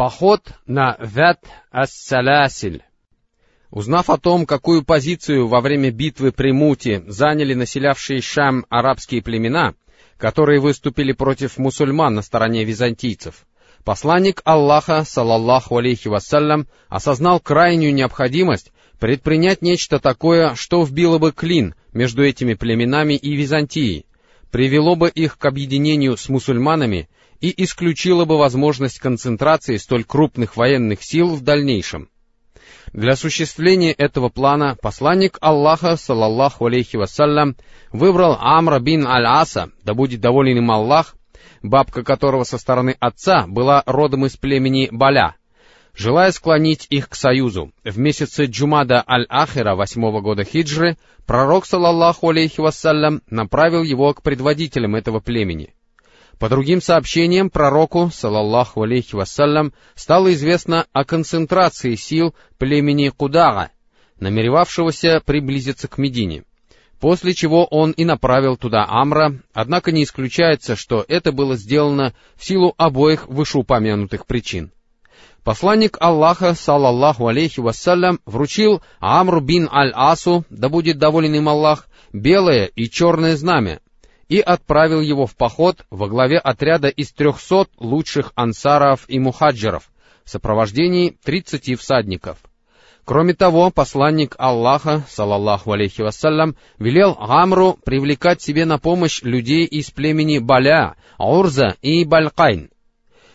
Поход на Вят Ас-Саласиль. Узнав о том, какую позицию во время битвы при Муте заняли населявшие Шам арабские племена, которые выступили против мусульман на стороне византийцев, посланник Аллаха, салаллаху алейхи вассалям, осознал крайнюю необходимость предпринять нечто такое, что вбило бы клин между этими племенами и Византией, привело бы их к объединению с мусульманами и исключило бы возможность концентрации столь крупных военных сил в дальнейшем. Для осуществления этого плана посланник Аллаха, салаллаху алейхи вассалям, выбрал Амра бин Аль-Аса, да будет доволен им Аллах, бабка которого со стороны отца была родом из племени Баля, желая склонить их к союзу. В месяце Джумада Аль-Ахира восьмого года хиджры пророк, салаллаху алейхи вассалям, направил его к предводителям этого племени — по другим сообщениям, пророку, салаллаху алейхи вассалям, стало известно о концентрации сил племени Кудага, намеревавшегося приблизиться к Медине, после чего он и направил туда Амра, однако не исключается, что это было сделано в силу обоих вышеупомянутых причин. Посланник Аллаха, салаллаху алейхи вассалям, вручил Амру бин Аль-Асу, да будет доволен им Аллах, белое и черное знамя, и отправил его в поход во главе отряда из трехсот лучших ансаров и мухаджиров в сопровождении тридцати всадников. Кроме того, посланник Аллаха, салаллаху алейхи вассалям, велел Гамру привлекать себе на помощь людей из племени Баля, Урза и Балькайн.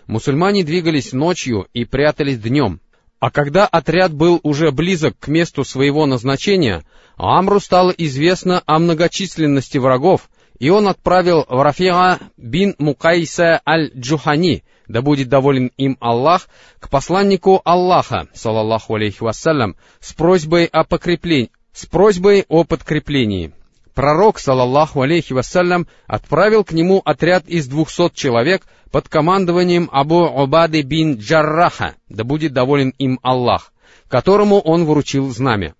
Мусульмане двигались ночью и прятались днем, а когда отряд был уже близок к месту своего назначения, Амру стало известно о многочисленности врагов, и он отправил в бин Мукайса аль-Джухани, да будет доволен им Аллах, к посланнику Аллаха, салаллаху алейхи вассалям, с просьбой о покреплении, с просьбой о подкреплении. Пророк, салаллаху алейхи вассалям, отправил к нему отряд из двухсот человек под командованием Абу Убады бин Джарраха, да будет доволен им Аллах, которому он вручил знамя.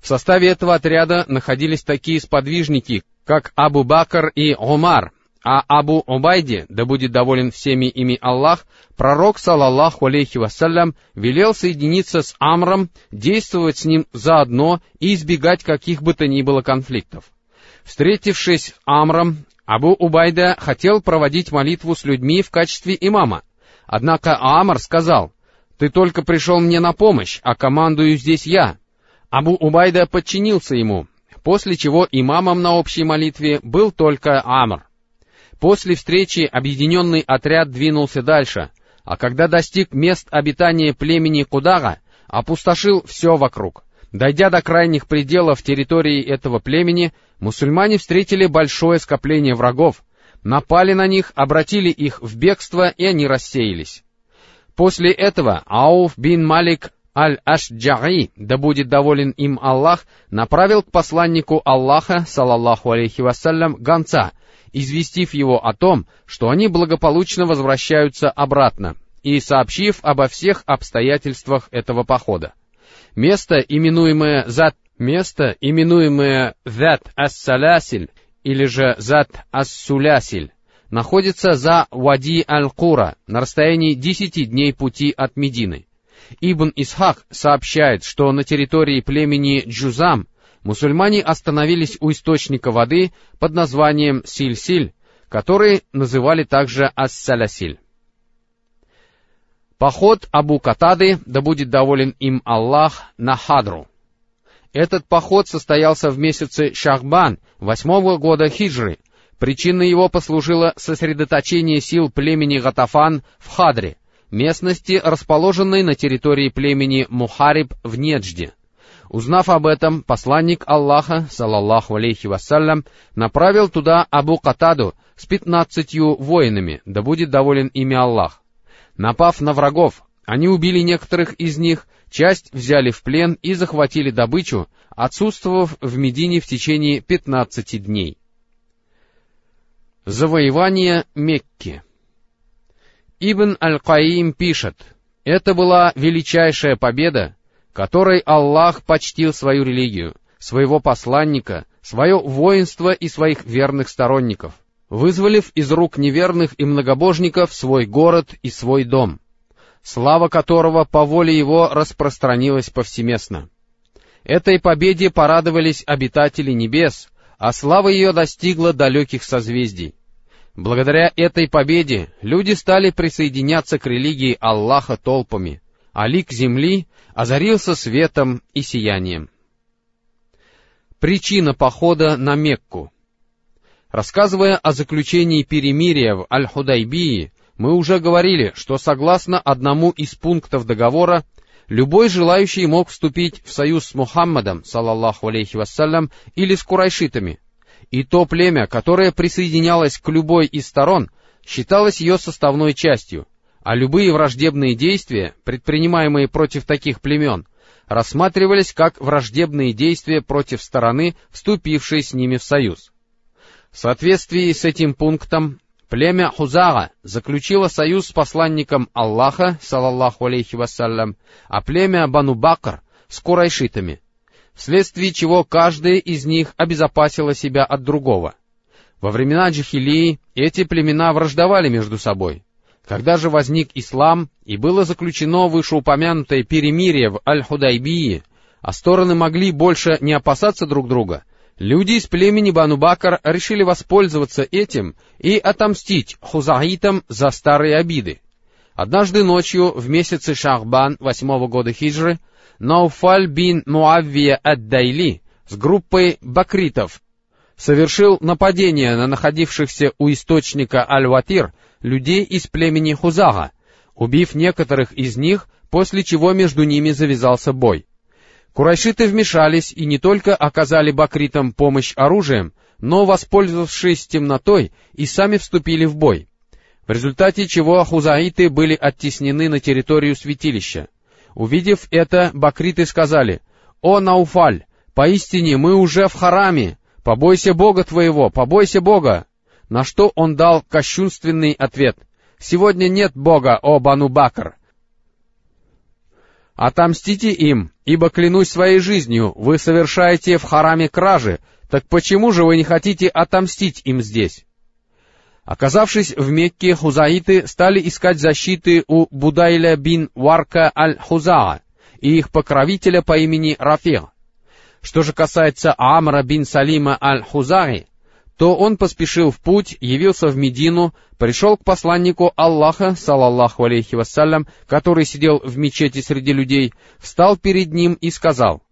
В составе этого отряда находились такие сподвижники, как Абу Бакр и Умар, а Абу Убайде, да будет доволен всеми ими Аллах, пророк, салаллаху алейхи вассалям, велел соединиться с Амром, действовать с ним заодно и избегать каких бы то ни было конфликтов. Встретившись с Амром, Абу Убайда хотел проводить молитву с людьми в качестве имама. Однако Амр сказал, «Ты только пришел мне на помощь, а командую здесь я». Абу Убайда подчинился ему, после чего имамом на общей молитве был только Амр. После встречи объединенный отряд двинулся дальше, а когда достиг мест обитания племени Кудага, опустошил все вокруг. Дойдя до крайних пределов территории этого племени, мусульмане встретили большое скопление врагов, напали на них, обратили их в бегство, и они рассеялись. После этого Ауф бин Малик Аль-Ашджаи, да будет доволен им Аллах, направил к посланнику Аллаха, салаллаху алейхи вассалям, гонца, известив его о том, что они благополучно возвращаются обратно, и сообщив обо всех обстоятельствах этого похода. Место, именуемое Зат, место, именуемое Зат Ас-Салясиль, или же Зат Ас-Сулясиль, находится за Вади Аль-Кура, на расстоянии десяти дней пути от Медины. Ибн Исхак сообщает, что на территории племени Джузам мусульмане остановились у источника воды под названием Силь-Силь, который называли также Ас-Салясиль. Поход Абу Катады, да будет доволен им Аллах, на Хадру. Этот поход состоялся в месяце Шахбан, восьмого года хиджры. Причиной его послужило сосредоточение сил племени Гатафан в Хадре — местности, расположенной на территории племени Мухариб в Неджде. Узнав об этом, посланник Аллаха, салаллаху алейхи вассалям, направил туда Абу Катаду с пятнадцатью воинами, да будет доволен ими Аллах. Напав на врагов, они убили некоторых из них, часть взяли в плен и захватили добычу, отсутствовав в Медине в течение пятнадцати дней. Завоевание Мекки Ибн Аль-Каим пишет, «Это была величайшая победа, которой Аллах почтил свою религию, своего посланника, свое воинство и своих верных сторонников, вызволив из рук неверных и многобожников свой город и свой дом. слава которого по воле его распространилась повсеместно. Этой победе порадовались обитатели небес, а слава ее достигла далеких созвездий. Благодаря этой победе люди стали присоединяться к религии Аллаха толпами, а лик земли озарился светом и сиянием. Причина похода на Мекку Рассказывая о заключении перемирия в Аль-Худайбии, мы уже говорили, что согласно одному из пунктов договора, любой желающий мог вступить в союз с Мухаммадом, салаллаху алейхи вассалям, или с курайшитами. И то племя, которое присоединялось к любой из сторон, считалось ее составной частью, а любые враждебные действия, предпринимаемые против таких племен, рассматривались как враждебные действия против стороны, вступившей с ними в союз. В соответствии с этим пунктом, племя Хузага заключило союз с посланником Аллаха, салаллаху алейхи вассалям, а племя Бану с курайшитами, вследствие чего каждая из них обезопасила себя от другого. Во времена Джихилии эти племена враждовали между собой. Когда же возник ислам и было заключено вышеупомянутое перемирие в Аль-Худайбии, а стороны могли больше не опасаться друг друга — Люди из племени Банубакар решили воспользоваться этим и отомстить хузаитам за старые обиды. Однажды ночью в месяце Шахбан восьмого года хиджры Науфаль бин Муаввия ад-Дайли с группой бакритов совершил нападение на находившихся у источника Аль-Ватир людей из племени Хузага, убив некоторых из них, после чего между ними завязался бой. Курайшиты вмешались и не только оказали бакритам помощь оружием, но, воспользовавшись темнотой, и сами вступили в бой, в результате чего хузаиты были оттеснены на территорию святилища. Увидев это, бакриты сказали, «О, Науфаль, поистине мы уже в хараме, побойся Бога твоего, побойся Бога!» На что он дал кощунственный ответ, «Сегодня нет Бога, о Бану Бакр, Отомстите им, ибо, клянусь своей жизнью, вы совершаете в хараме кражи, так почему же вы не хотите отомстить им здесь? Оказавшись в Мекке, хузаиты стали искать защиты у Будайля бин Варка аль-Хузаа и их покровителя по имени Рафир. Что же касается Амра бин Салима аль-Хузаи, то он поспешил в путь, явился в Медину, пришел к посланнику Аллаха, салаллаху алейхи вассалям, который сидел в мечети среди людей, встал перед ним и сказал,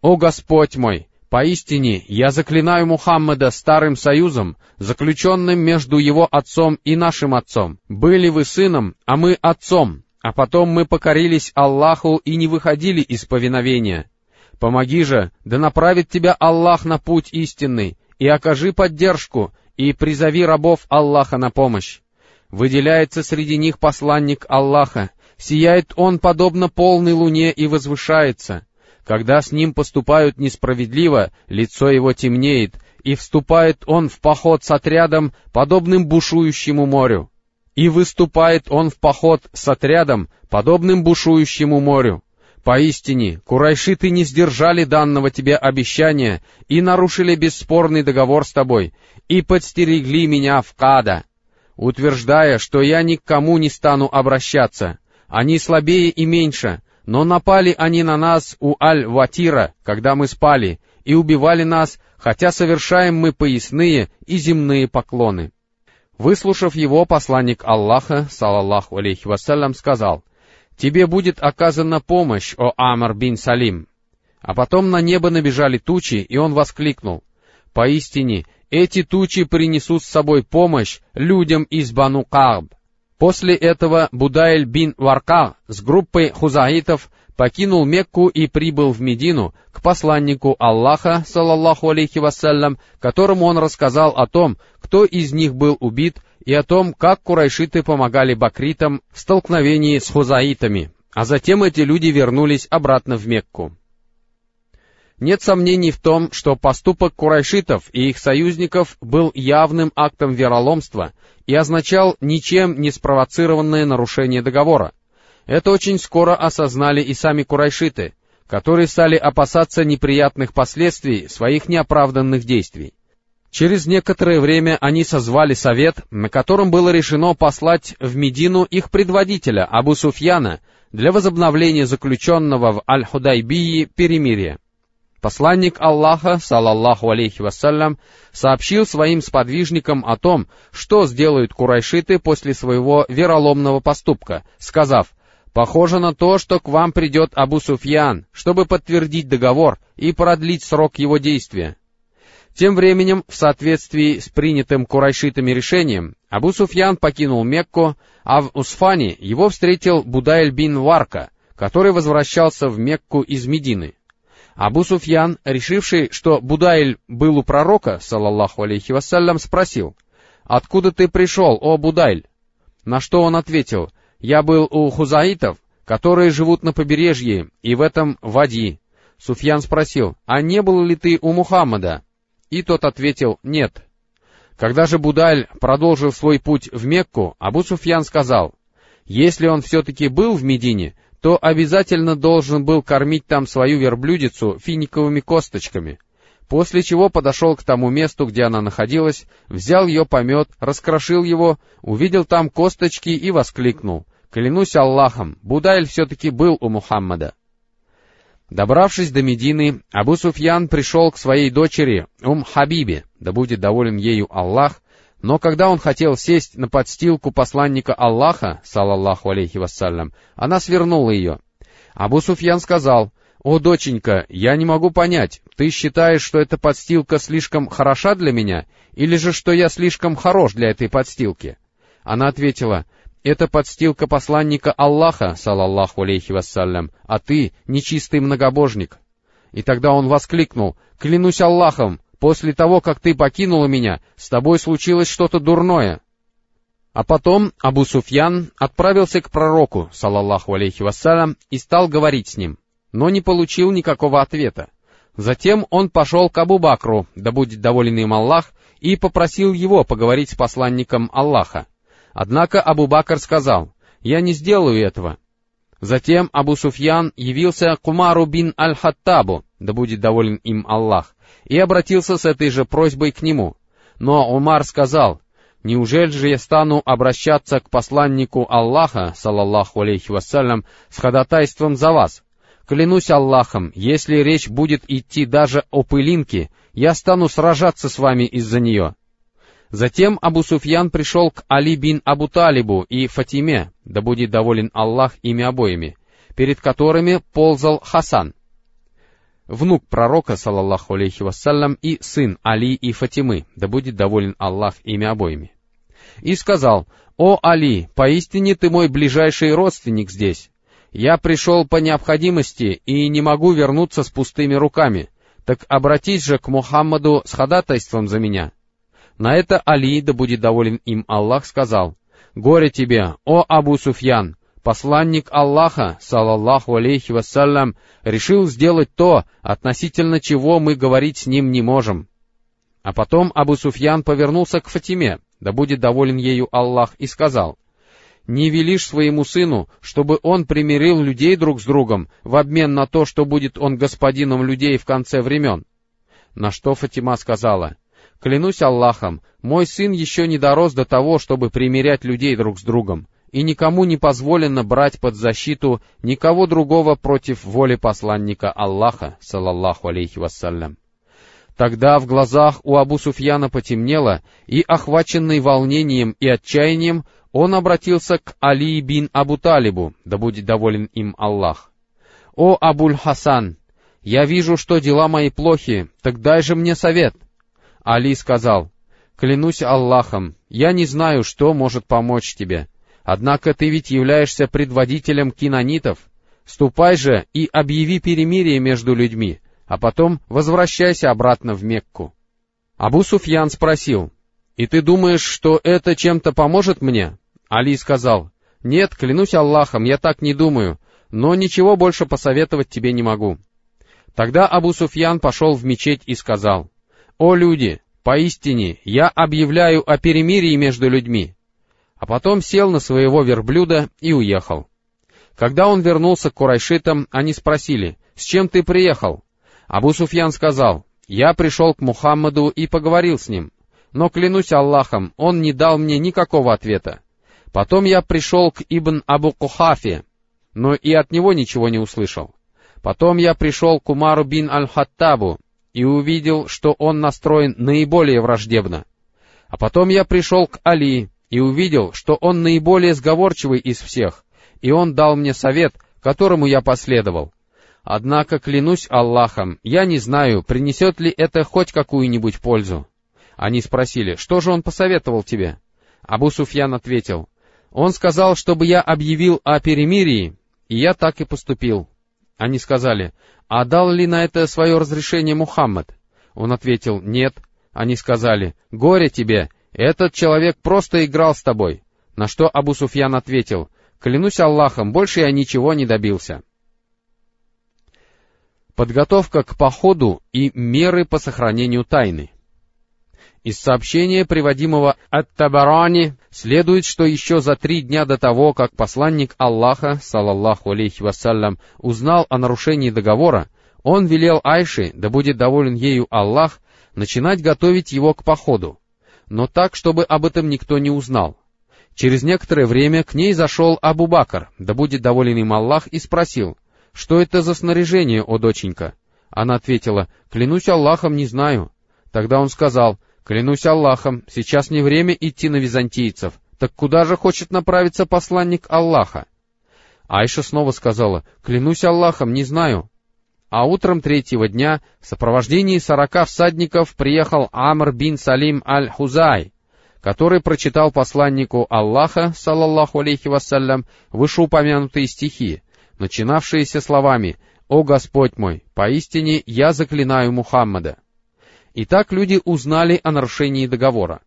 «О Господь мой, поистине я заклинаю Мухаммада старым союзом, заключенным между его отцом и нашим отцом. Были вы сыном, а мы отцом, а потом мы покорились Аллаху и не выходили из повиновения. Помоги же, да направит тебя Аллах на путь истинный, и окажи поддержку, и призови рабов Аллаха на помощь. Выделяется среди них посланник Аллаха, сияет он подобно полной луне и возвышается. Когда с ним поступают несправедливо, лицо его темнеет, и вступает он в поход с отрядом, подобным бушующему морю. И выступает он в поход с отрядом, подобным бушующему морю. Поистине, курайшиты не сдержали данного тебе обещания и нарушили бесспорный договор с тобой, и подстерегли меня в Када, утверждая, что я ни к кому не стану обращаться. Они слабее и меньше, но напали они на нас у Аль-Ватира, когда мы спали, и убивали нас, хотя совершаем мы поясные и земные поклоны. Выслушав его, посланник Аллаха, салаллаху алейхи вассалям, сказал, тебе будет оказана помощь, о Амар бин Салим. А потом на небо набежали тучи, и он воскликнул, «Поистине, эти тучи принесут с собой помощь людям из Бану Кааб». После этого Будайль бин Варка с группой хузаитов покинул Мекку и прибыл в Медину к посланнику Аллаха, салаллаху алейхи вассалям, которому он рассказал о том, кто из них был убит и о том, как курайшиты помогали бакритам в столкновении с хузаитами, а затем эти люди вернулись обратно в Мекку. Нет сомнений в том, что поступок курайшитов и их союзников был явным актом вероломства и означал ничем не спровоцированное нарушение договора. Это очень скоро осознали и сами курайшиты, которые стали опасаться неприятных последствий своих неоправданных действий. Через некоторое время они созвали совет, на котором было решено послать в Медину их предводителя, Абу Суфьяна, для возобновления заключенного в Аль-Худайбии перемирия. Посланник Аллаха, салаллаху алейхи вассалям, сообщил своим сподвижникам о том, что сделают курайшиты после своего вероломного поступка, сказав, «Похоже на то, что к вам придет Абу Суфьян, чтобы подтвердить договор и продлить срок его действия». Тем временем, в соответствии с принятым курайшитами решением, Абу Суфьян покинул Мекку, а в Усфане его встретил Будайль бин Варка, который возвращался в Мекку из Медины. Абу Суфьян, решивший, что Будайль был у пророка, салаллаху алейхи вассалям, спросил, «Откуда ты пришел, о Будайль?» На что он ответил, «Я был у хузаитов, которые живут на побережье, и в этом вади». Суфьян спросил, «А не был ли ты у Мухаммада?» И тот ответил, «Нет». Когда же Будаль продолжил свой путь в Мекку, Абу Суфьян сказал, «Если он все-таки был в Медине, то обязательно должен был кормить там свою верблюдицу финиковыми косточками, после чего подошел к тому месту, где она находилась, взял ее помет, раскрошил его, увидел там косточки и воскликнул, «Клянусь Аллахом, Будайль все-таки был у Мухаммада». Добравшись до Медины, Абу Суфьян пришел к своей дочери, Ум Хабибе, да будет доволен ею Аллах, но когда он хотел сесть на подстилку посланника Аллаха, салаллаху алейхи вассалям, она свернула ее. Абу Суфьян сказал, «О, доченька, я не могу понять, ты считаешь, что эта подстилка слишком хороша для меня, или же что я слишком хорош для этой подстилки?» Она ответила, «Это подстилка посланника Аллаха, салаллаху алейхи вассалям, а ты нечистый многобожник». И тогда он воскликнул, «Клянусь Аллахом, После того, как ты покинула меня, с тобой случилось что-то дурное. А потом Абу Суфьян отправился к пророку, салаллаху алейхи вассалям, и стал говорить с ним, но не получил никакого ответа. Затем он пошел к Абу Бакру, да будет доволен им Аллах, и попросил его поговорить с посланником Аллаха. Однако Абу Бакр сказал, «Я не сделаю этого». Затем Абу Суфьян явился к Умару бин Аль-Хаттабу, да будет доволен им Аллах, и обратился с этой же просьбой к нему. Но Умар сказал, «Неужели же я стану обращаться к посланнику Аллаха, салаллаху алейхи вассалям, с ходатайством за вас? Клянусь Аллахом, если речь будет идти даже о пылинке, я стану сражаться с вами из-за нее». Затем Абу Суфьян пришел к Али бин Абу Талибу и Фатиме, да будет доволен Аллах ими обоими, перед которыми ползал Хасан внук пророка, салаллаху алейхи вассалям, и сын Али и Фатимы, да будет доволен Аллах ими обоими. И сказал, «О Али, поистине ты мой ближайший родственник здесь. Я пришел по необходимости и не могу вернуться с пустыми руками, так обратись же к Мухаммаду с ходатайством за меня». На это Али, да будет доволен им Аллах, сказал, «Горе тебе, о Абу Суфьян, посланник Аллаха, салаллаху алейхи вассалям, решил сделать то, относительно чего мы говорить с ним не можем. А потом Абу Суфьян повернулся к Фатиме, да будет доволен ею Аллах, и сказал, «Не велишь своему сыну, чтобы он примирил людей друг с другом в обмен на то, что будет он господином людей в конце времен?» На что Фатима сказала, «Клянусь Аллахом, мой сын еще не дорос до того, чтобы примирять людей друг с другом, и никому не позволено брать под защиту никого другого против воли посланника Аллаха, салаллаху алейхи вассалям. Тогда в глазах у Абу Суфьяна потемнело, и, охваченный волнением и отчаянием, он обратился к Али бин Абу Талибу, да будет доволен им Аллах. «О, Абуль Хасан, я вижу, что дела мои плохи, так дай же мне совет». Али сказал, «Клянусь Аллахом, я не знаю, что может помочь тебе. Однако ты ведь являешься предводителем кинонитов. Ступай же и объяви перемирие между людьми, а потом возвращайся обратно в Мекку. Абу Суфьян спросил, «И ты думаешь, что это чем-то поможет мне?» Али сказал, «Нет, клянусь Аллахом, я так не думаю, но ничего больше посоветовать тебе не могу». Тогда Абу Суфьян пошел в мечеть и сказал, «О люди, поистине я объявляю о перемирии между людьми, а потом сел на своего верблюда и уехал. Когда он вернулся к Курайшитам, они спросили, «С чем ты приехал?» Абу Суфьян сказал, Я пришел к Мухаммаду и поговорил с ним, но, клянусь Аллахом, он не дал мне никакого ответа. Потом я пришел к Ибн Абу Кухафе, но и от него ничего не услышал. Потом я пришел к Умару бин Аль-Хаттабу и увидел, что он настроен наиболее враждебно. А потом я пришел к Али и увидел, что он наиболее сговорчивый из всех, и он дал мне совет, которому я последовал. Однако, клянусь Аллахом, я не знаю, принесет ли это хоть какую-нибудь пользу. Они спросили, что же он посоветовал тебе? Абу Суфьян ответил, он сказал, чтобы я объявил о перемирии, и я так и поступил. Они сказали, а дал ли на это свое разрешение Мухаммад? Он ответил, нет. Они сказали, горе тебе, этот человек просто играл с тобой. На что Абу Суфьян ответил, клянусь Аллахом, больше я ничего не добился. Подготовка к походу и меры по сохранению тайны. Из сообщения, приводимого от Табарани, следует, что еще за три дня до того, как посланник Аллаха, салаллаху алейхи вассалям, узнал о нарушении договора, он велел Айше, да будет доволен ею Аллах, начинать готовить его к походу, но так, чтобы об этом никто не узнал. Через некоторое время к ней зашел Абу Бакр, да будет доволен им Аллах, и спросил — «Что это за снаряжение, о доченька?» Она ответила, «Клянусь Аллахом, не знаю». Тогда он сказал, «Клянусь Аллахом, сейчас не время идти на византийцев. Так куда же хочет направиться посланник Аллаха?» Айша снова сказала, «Клянусь Аллахом, не знаю». А утром третьего дня в сопровождении сорока всадников приехал Амр бин Салим аль-Хузай, который прочитал посланнику Аллаха, салаллаху алейхи вассалям, вышеупомянутые стихи, начинавшиеся словами «О Господь мой, поистине я заклинаю Мухаммада». И так люди узнали о нарушении договора.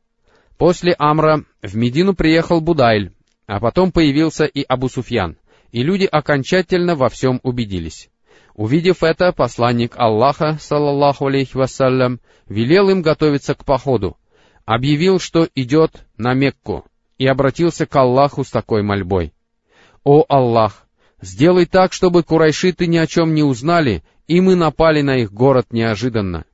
После Амра в Медину приехал Будайль, а потом появился и Абу Суфьян, и люди окончательно во всем убедились. Увидев это, посланник Аллаха, саллаллаху алейхи вассалям, велел им готовиться к походу, объявил, что идет на Мекку, и обратился к Аллаху с такой мольбой. «О Аллах, Сделай так, чтобы курайшиты ни о чем не узнали, и мы напали на их город неожиданно.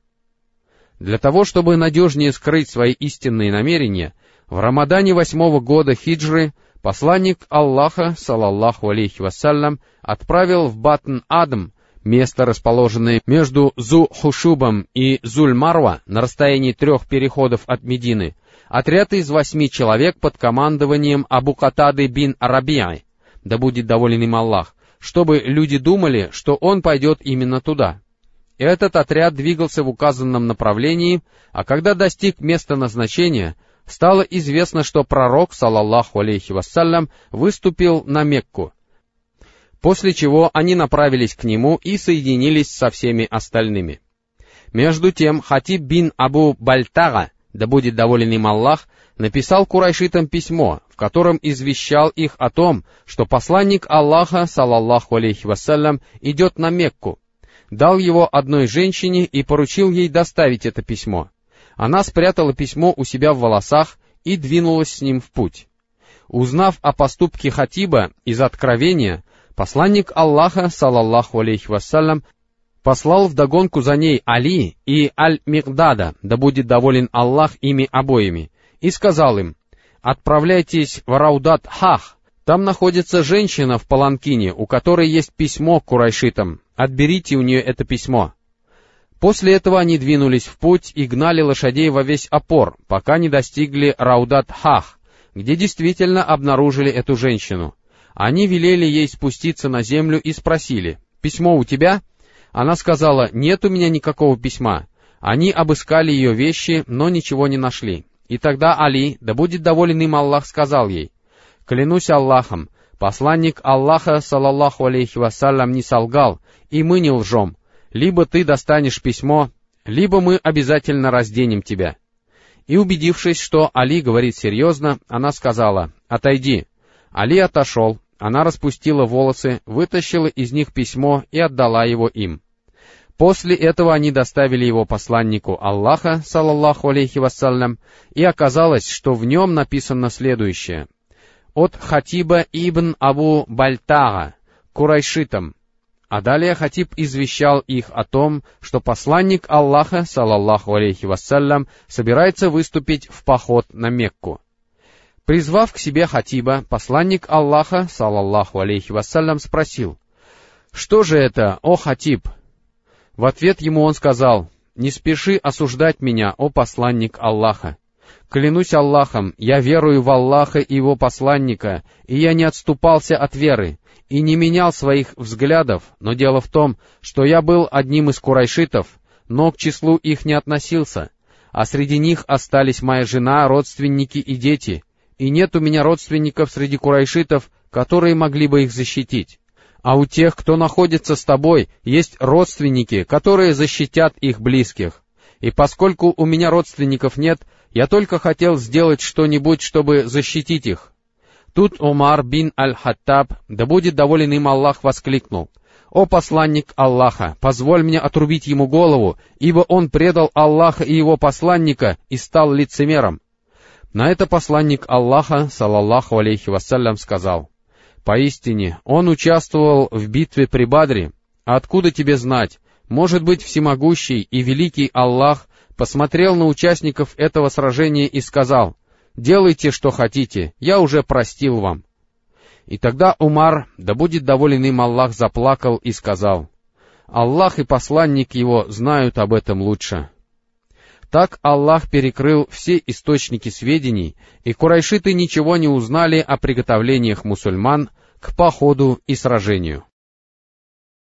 Для того, чтобы надежнее скрыть свои истинные намерения, в Рамадане восьмого года хиджры посланник Аллаха, салаллаху алейхи вассалям, отправил в Батн-Адм, место, расположенное между Зу-Хушубом и Зуль-Марва на расстоянии трех переходов от Медины, отряд из восьми человек под командованием Абу Катады бин Арабиай, да будет доволен им Аллах, чтобы люди думали, что он пойдет именно туда. Этот отряд двигался в указанном направлении, а когда достиг места назначения, стало известно, что пророк, салаллаху алейхи вассалям, выступил на Мекку, после чего они направились к нему и соединились со всеми остальными. Между тем, Хатиб бин Абу Бальтага, да будет доволен им Аллах, написал курайшитам письмо, в котором извещал их о том, что посланник Аллаха, салаллаху алейхи вассалям, идет на Мекку, дал его одной женщине и поручил ей доставить это письмо. Она спрятала письмо у себя в волосах и двинулась с ним в путь. Узнав о поступке Хатиба из откровения, посланник Аллаха, салаллаху алейхи вассалям, послал вдогонку за ней Али и Аль-Мигдада, да будет доволен Аллах ими обоими, и сказал им, «Отправляйтесь в Раудат-Хах, там находится женщина в Паланкине, у которой есть письмо к курайшитам. Отберите у нее это письмо». После этого они двинулись в путь и гнали лошадей во весь опор, пока не достигли Раудат-Хах, где действительно обнаружили эту женщину. Они велели ей спуститься на землю и спросили, «Письмо у тебя?» Она сказала, «Нет у меня никакого письма». Они обыскали ее вещи, но ничего не нашли. И тогда Али, да будет доволен им Аллах, сказал ей, «Клянусь Аллахом, посланник Аллаха, салаллаху алейхи вассалям, не солгал, и мы не лжем. Либо ты достанешь письмо, либо мы обязательно разденем тебя». И убедившись, что Али говорит серьезно, она сказала, «Отойди». Али отошел, она распустила волосы, вытащила из них письмо и отдала его им. После этого они доставили его посланнику Аллаха, салаллаху алейхи вассалям, и оказалось, что в нем написано следующее. От Хатиба ибн Абу Бальтага, Курайшитам. А далее Хатиб извещал их о том, что посланник Аллаха, салаллаху алейхи вассалям, собирается выступить в поход на Мекку. Призвав к себе Хатиба, посланник Аллаха, салаллаху алейхи вассалям, спросил, «Что же это, о Хатиб?» В ответ ему он сказал, «Не спеши осуждать меня, о посланник Аллаха. Клянусь Аллахом, я верую в Аллаха и его посланника, и я не отступался от веры, и не менял своих взглядов, но дело в том, что я был одним из курайшитов, но к числу их не относился, а среди них остались моя жена, родственники и дети, и нет у меня родственников среди курайшитов, которые могли бы их защитить. А у тех, кто находится с тобой, есть родственники, которые защитят их близких. И поскольку у меня родственников нет, я только хотел сделать что-нибудь, чтобы защитить их. Тут Умар бин Аль-Хаттаб, да будет доволен им Аллах, воскликнул. «О посланник Аллаха, позволь мне отрубить ему голову, ибо он предал Аллаха и его посланника и стал лицемером». На это посланник Аллаха, салаллаху алейхи вассалям, сказал, «Поистине, он участвовал в битве при Бадре. Откуда тебе знать? Может быть, всемогущий и великий Аллах посмотрел на участников этого сражения и сказал, «Делайте, что хотите, я уже простил вам». И тогда Умар, да будет доволен им Аллах, заплакал и сказал, «Аллах и посланник его знают об этом лучше». Так Аллах перекрыл все источники сведений, и курайшиты ничего не узнали о приготовлениях мусульман к походу и сражению.